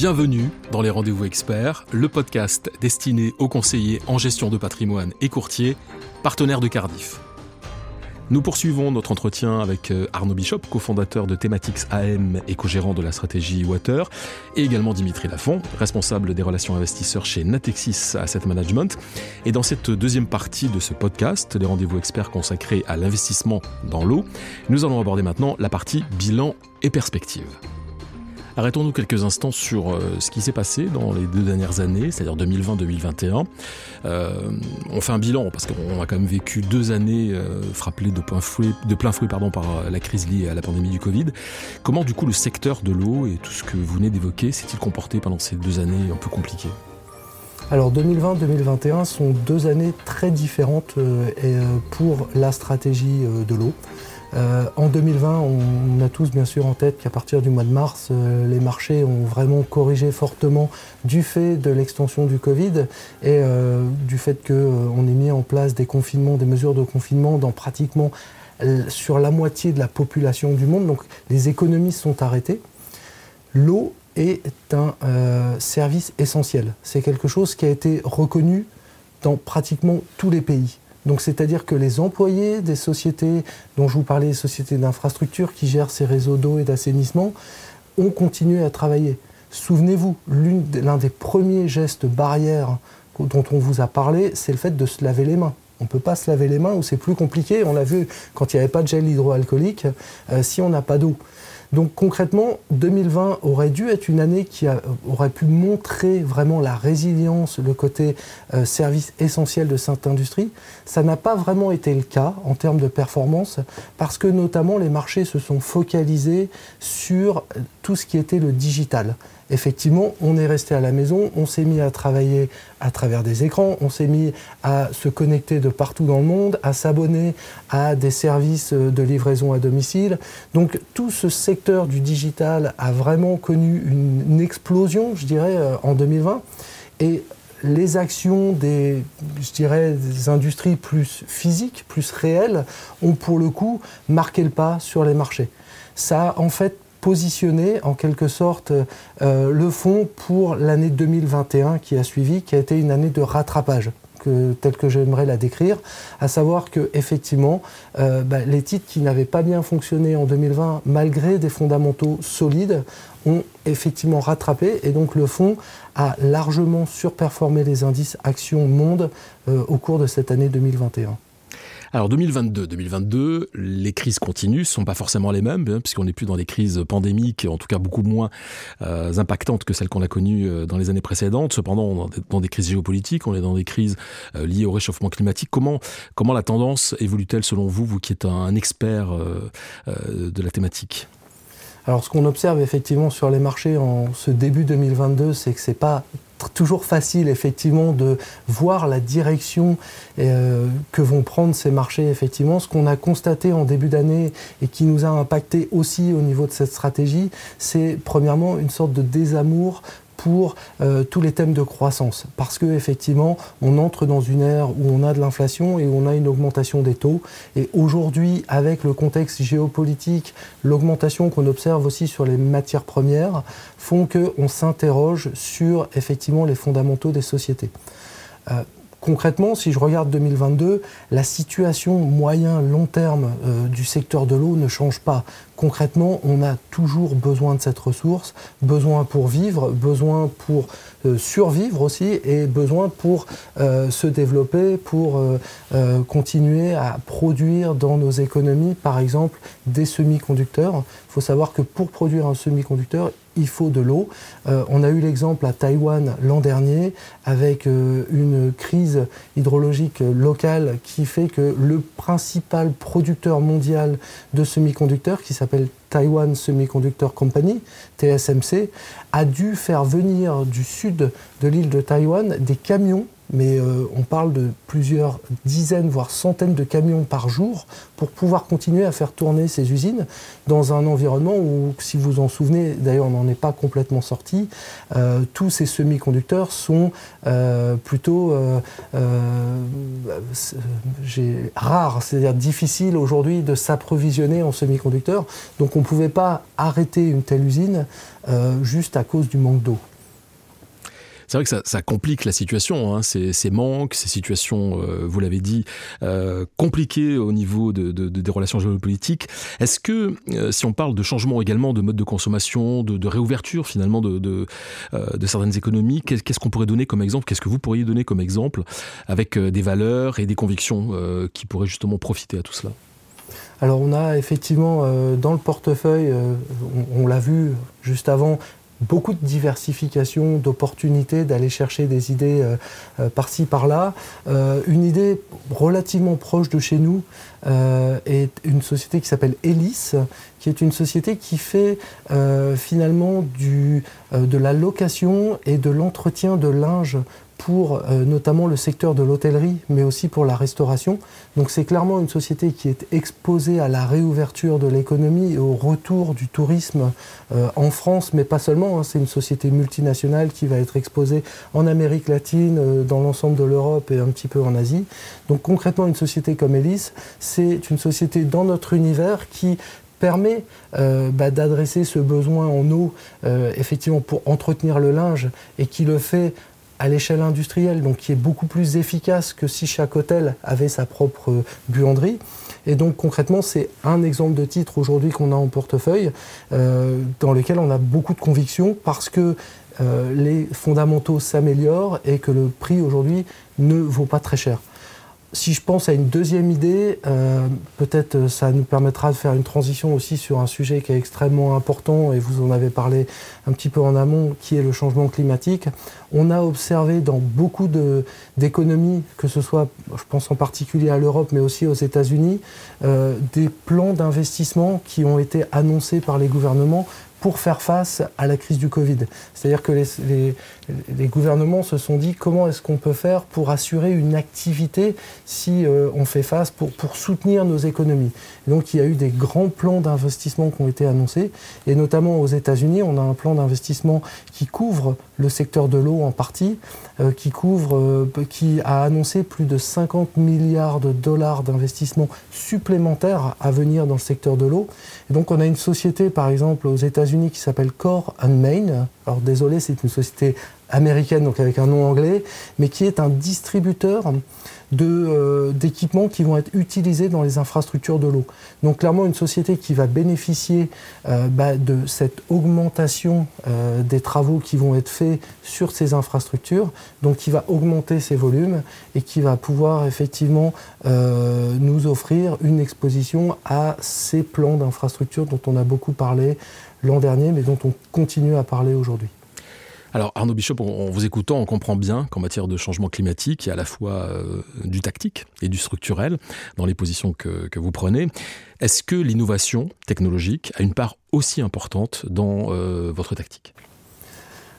Bienvenue dans les Rendez-vous Experts, le podcast destiné aux conseillers en gestion de patrimoine et courtiers, partenaires de Cardiff. Nous poursuivons notre entretien avec euh, Arnaud Bishop, cofondateur de Thematics AM et co-gérant de la stratégie Water, et également Dimitri Lafont, responsable des relations investisseurs chez Natexis Asset Management. Et dans cette deuxième partie de ce podcast, les rendez-vous experts consacrés à l'investissement dans l'eau, nous allons aborder maintenant la partie bilan et perspective. Arrêtons-nous quelques instants sur euh, ce qui s'est passé dans les deux dernières années, c'est-à-dire 2020-2021. Euh, on fait un bilan parce qu'on a quand même vécu deux années euh, frappées de plein fouet, pardon, par la crise liée à la pandémie du Covid. Comment du coup le secteur de l'eau et tout ce que vous venez d'évoquer s'est-il comporté pendant ces deux années un peu compliquées? Alors 2020-2021 sont deux années très différentes pour la stratégie de l'eau. Euh, en 2020, on a tous bien sûr en tête qu'à partir du mois de mars, euh, les marchés ont vraiment corrigé fortement du fait de l'extension du Covid et euh, du fait qu'on ait mis en place des confinements, des mesures de confinement dans pratiquement sur la moitié de la population du monde. Donc les économies sont arrêtées. L'eau est un service essentiel. C'est quelque chose qui a été reconnu dans pratiquement tous les pays. Donc c'est-à-dire que les employés des sociétés dont je vous parlais, les sociétés d'infrastructure qui gèrent ces réseaux d'eau et d'assainissement, ont continué à travailler. Souvenez-vous, l'un des premiers gestes barrières dont on vous a parlé, c'est le fait de se laver les mains. On ne peut pas se laver les mains ou c'est plus compliqué. On l'a vu quand il n'y avait pas de gel hydroalcoolique, euh, si on n'a pas d'eau. Donc concrètement, 2020 aurait dû être une année qui aurait pu montrer vraiment la résilience, le côté euh, service essentiel de cette industrie. Ça n'a pas vraiment été le cas en termes de performance parce que notamment les marchés se sont focalisés sur tout ce qui était le digital effectivement, on est resté à la maison, on s'est mis à travailler à travers des écrans, on s'est mis à se connecter de partout dans le monde, à s'abonner à des services de livraison à domicile. Donc tout ce secteur du digital a vraiment connu une, explosion, je dirais, euh, en 2020. Et les actions des, je dirais, des industries plus physiques, plus réelles, ont pour le coup marqué le pas sur les marchés. Ça a en fait positionner en quelque sorte euh, le fonds pour l'année 2021 qui a suivi, qui a été une année de rattrapage. Telle que j'aimerais la décrire, à savoir que effectivement, euh, bah, les titres qui n'avaient pas bien fonctionné en 2020, malgré des fondamentaux solides, ont effectivement rattrapé et donc le fonds a largement surperformé les indices actions monde euh, au cours de cette année 2021. Alors 2022, 2022, les crises continuent, ce sont pas forcément les mêmes, hein, puisqu'on n'est plus dans des crises pandémiques, en tout cas beaucoup moins euh, impactantes que celles qu'on a connues euh, dans les années précédentes. Cependant, on est dans des crises géopolitiques, on est dans des crises euh, liées au réchauffement climatique. Comment, comment la tendance évolue-t-elle selon vous, vous qui êtes un, expert de la thématique? Alors ce qu'on observe effectivement sur les marchés en ce début 2022, c'est que c'est pas toujours facile effectivement de voir la direction euh, que vont prendre ces marchés effectivement. Ce qu'on a constaté en début d'année et qui nous a impacté aussi au niveau de cette stratégie, c'est premièrement une sorte de désamour pour euh, tous les thèmes de croissance. Parce qu'effectivement, on entre dans une ère où on a de l'inflation et où on a une augmentation des taux. Et aujourd'hui, avec le contexte géopolitique, l'augmentation qu'on observe aussi sur les matières premières, font qu'on s'interroge sur effectivement les fondamentaux des sociétés. Euh, concrètement, si je regarde 2022, la situation moyen-long terme euh, du secteur de l'eau ne change pas concrètement, on a toujours besoin de cette ressource, besoin pour vivre, besoin pour euh, survivre aussi et besoin pour euh, se développer, pour continuer à produire dans nos économies, par exemple, des semi-conducteurs. Il faut savoir que pour produire un semi-conducteur, il faut de l'eau. on a eu l'exemple à Taïwan l'an dernier avec une crise hydrologique locale qui fait que le principal producteur mondial de semi-conducteurs, qui s'appelle s'appelle Taiwan Semiconductor Company, TSMC, a dû faire venir du sud de l'île de Taïwan des camions mais euh, on parle de plusieurs dizaines, voire centaines de camions par jour pour pouvoir continuer à faire tourner ces usines dans un environnement où, si vous en souvenez, d'ailleurs on n'en est pas complètement sorti, euh, tous ces semi-conducteurs sont euh, plutôt rares, c'est-à-dire difficiles aujourd'hui de s'approvisionner en semi-conducteurs. Donc on ne pouvait pas arrêter une telle usine juste à cause du manque d'eau c'est vrai que ça, complique la situation, hein, ces, manques, ces situations, euh, vous l'avez dit, euh, compliquées au niveau de, des relations géopolitiques. Est-ce que, euh, si on parle de changement également de mode de consommation, de, réouverture finalement de, de, certaines économies, qu'est-ce qu'on pourrait donner comme exemple? Qu'est-ce que vous pourriez donner comme exemple avec des valeurs et des convictions qui pourraient justement profiter à tout cela? Alors on a effectivement dans le portefeuille, on l'a vu juste avant, beaucoup de diversification, d'opportunités d'aller chercher des idées euh, euh, par-ci, par-là. Euh, une idée relativement proche de chez nous est une société qui s'appelle Elis, qui est une société qui fait finalement de la location et de l'entretien de linge pour euh, notamment le secteur de l'hôtellerie, mais aussi pour la restauration. Donc c'est clairement une société qui est exposée à la réouverture de l'économie et au retour du tourisme euh, en France, mais pas seulement. Hein. C'est une société multinationale qui va être exposée en Amérique latine, euh, dans l'ensemble de l'Europe et un petit peu en Asie. Donc concrètement, une société comme Elis, c'est une société dans notre univers qui permet bah, d'adresser ce besoin en eau, effectivement, pour entretenir le linge, et qui le fait à l'échelle industrielle, donc qui est beaucoup plus efficace que si chaque hôtel avait sa propre buanderie. Et donc concrètement, c'est un exemple de titre aujourd'hui qu'on a en portefeuille, euh, dans lequel on a beaucoup de conviction parce que euh, les fondamentaux s'améliorent et que le prix aujourd'hui ne vaut pas très cher si je pense à une deuxième idée, euh, peut-être euh, ça nous permettra de faire une transition aussi sur un sujet qui est extrêmement important, et vous en avez parlé un petit peu en amont, qui est le changement climatique. On a observé dans beaucoup d'économies, que ce soit, je pense en particulier à l'Europe, mais aussi aux États-Unis, euh, des plans d'investissement qui ont été annoncés par les gouvernements pour faire face à la crise du Covid. C'est-à-dire que les, gouvernements se sont dit comment est-ce qu'on peut faire pour assurer une activité si euh, on fait face, pour, pour soutenir nos économies? donc il y a eu des grands plans d'investissement qui ont été annoncés, et notamment aux États-Unis, on a un plan d'investissement qui couvre le secteur de l'eau en partie, euh, qui couvre, euh, qui a annoncé plus de 50 milliards de dollars d'investissement supplémentaires à venir dans le secteur de l'eau. Et donc on a une société, par exemple, aux États-Unis qui s'appelle Core and Main. Alors désolé, c'est une société américaine, donc avec un nom anglais, mais qui est un distributeur euh, d'équipements qui vont être utilisés dans les infrastructures de l'eau. Donc clairement une société qui va bénéficier euh, bah, de cette augmentation euh, des travaux qui vont être faits sur ces infrastructures, donc qui va augmenter ses volumes et qui va pouvoir effectivement nous offrir une exposition à ces plans d'infrastructures dont on a beaucoup parlé l'an dernier, mais dont on continue à parler aujourd'hui. Alors Arnaud Bishop, en vous écoutant, on comprend bien qu'en matière de changement climatique, il y a à la fois euh, du tactique et du structurel dans les positions que, vous prenez. Est-ce que l'innovation technologique a une part aussi importante dans euh, votre tactique?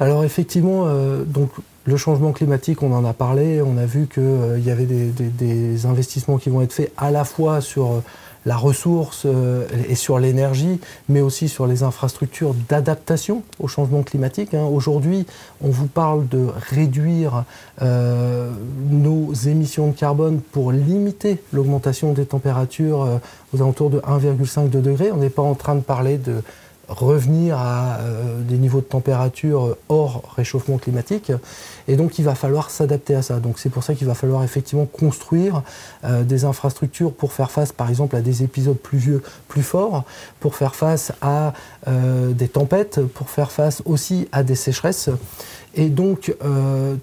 Alors effectivement, euh, donc le changement climatique, on en a parlé, on a vu qu'il y avait des, des, investissements qui vont être faits à la fois sur la ressource euh, et sur l'énergie, mais aussi sur les infrastructures d'adaptation au changement climatique. Hein. Aujourd'hui, on vous parle de réduire euh, nos émissions de carbone pour limiter l'augmentation des températures euh, aux alentours de 1,5 degrés. On n'est pas en train de parler de revenir à euh, des niveaux de température hors réchauffement climatique. Et donc il va falloir s'adapter à ça. Donc c'est pour ça qu'il va falloir effectivement construire euh, des infrastructures pour faire face par exemple à des épisodes pluvieux plus forts, pour faire face à euh, des tempêtes, pour faire face aussi à des sécheresses. Et donc,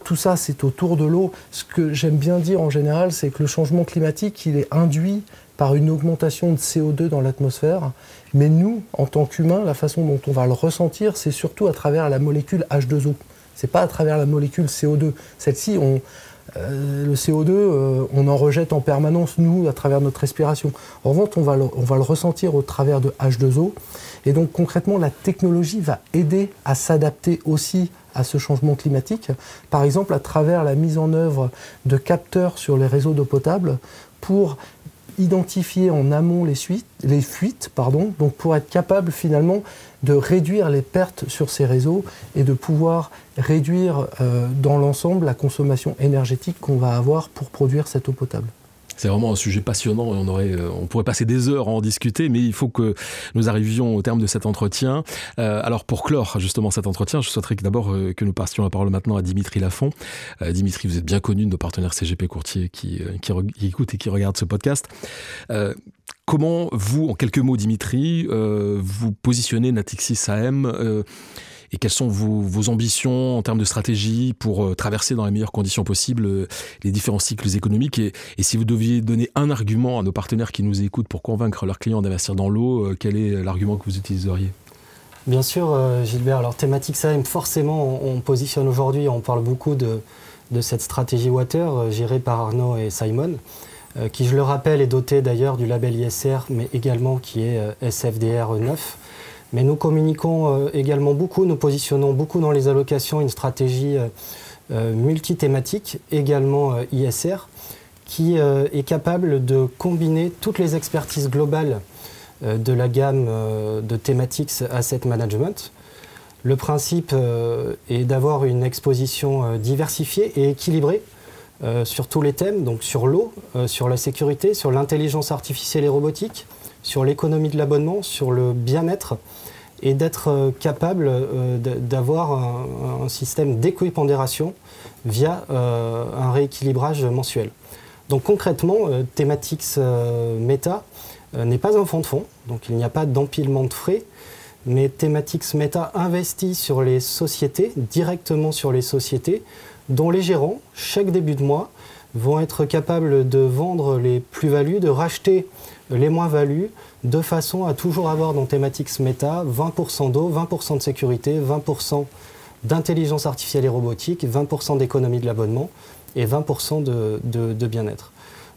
tout ça, c'est autour de l'eau. Ce que j'aime bien dire en général, c'est que le changement climatique, il est induit par une augmentation de CO2 dans l'atmosphère. Mais nous, en tant qu'humains, la façon dont on va le ressentir, c'est surtout à travers la molécule H2O. C'est pas à travers la molécule CO2. Celle-ci, on euh, le CO2, euh, on en rejette en permanence, nous, à travers notre respiration. En revanche, on va, le, on va le ressentir au travers de H2O. Et donc, concrètement, la technologie va aider à s'adapter aussi à ce changement climatique. Par exemple, à travers la mise en œuvre de capteurs sur les réseaux d'eau potable pour identifier en amont les, fuites, donc pour être capable finalement de réduire les pertes sur ces réseaux et de pouvoir réduire euh, dans l'ensemble la consommation énergétique qu'on va avoir pour produire cette eau potable. C'est vraiment un sujet passionnant et on, aurait, euh, on pourrait passer des heures à en discuter, mais il faut que nous arrivions au terme de cet entretien. Euh, alors pour clore justement cet entretien, je souhaiterais d'abord euh, que nous passions la parole maintenant à Dimitri Lafont. Dimitri, vous êtes bien connu de nos partenaires CGP Courtier qui, qui, qui écoutent et qui regardent ce podcast. comment vous, en quelques mots Dimitri, vous positionnez Natixis AM et quelles sont vos, ambitions en termes de stratégie pour euh, traverser dans les meilleures conditions possibles euh, les différents cycles économiques et, si vous deviez donner un argument à nos partenaires qui nous écoutent pour convaincre leurs clients d'investir dans l'eau, euh, quel est l'argument que vous utiliseriez? Bien sûr, Gilbert. Alors, thématique SAM, forcément, on, positionne aujourd'hui, on parle beaucoup de, de cette stratégie water gérée par Arnaud et Simon, qui, je le rappelle, est dotée d'ailleurs du label ISR, mais également qui est SFDR 9. Mais nous communiquons euh, également beaucoup, nous positionnons beaucoup dans les allocations une stratégie euh, euh, multithématique, également ISR, qui est capable de combiner toutes les expertises globales de la gamme de Thematics Asset Management. Le principe est d'avoir une exposition diversifiée et équilibrée sur tous les thèmes, donc sur l'eau, sur la sécurité, sur l'intelligence artificielle et robotique, sur l'économie de l'abonnement, sur le bien-être et d'être euh, capable euh, d'avoir un, système d'équipondération via euh, un rééquilibrage mensuel. Donc concrètement, Thematics Meta n'est pas un fonds de fonds, donc il n'y a pas d'empilement de frais, mais Thematics Meta investit sur les sociétés, directement sur les sociétés, dont les gérants, chaque début de mois, vont être capables de vendre les plus-values, de racheter les moins-values, de façon à toujours avoir dans Thematics Meta 20% d'eau, 20% de sécurité, 20% d'intelligence artificielle et robotique, 20% d'économie de l'abonnement et 20% de, bien-être.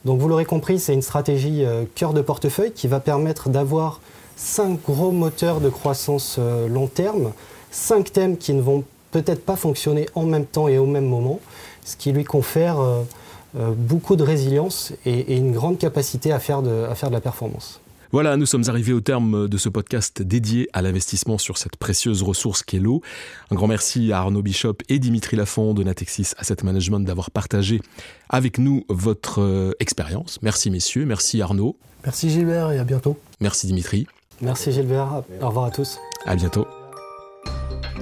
Donc vous l'aurez compris, c'est une stratégie euh, cœur de portefeuille qui va permettre d'avoir cinq gros moteurs de croissance euh, long terme, cinq thèmes qui ne vont peut-être pas fonctionner en même temps et au même moment, ce qui lui confère euh, beaucoup de résilience et, une grande capacité à faire de la performance. Voilà, nous sommes arrivés au terme de ce podcast dédié à l'investissement sur cette précieuse ressource qu'est l'eau. Un grand merci à Arnaud Bishop et Dimitri Lafont de Natexis Asset Management d'avoir partagé avec nous votre euh, expérience. Merci messieurs, merci Arnaud. Merci Gilbert et à bientôt. Merci Dimitri. Merci Gilbert, au revoir à tous. À bientôt.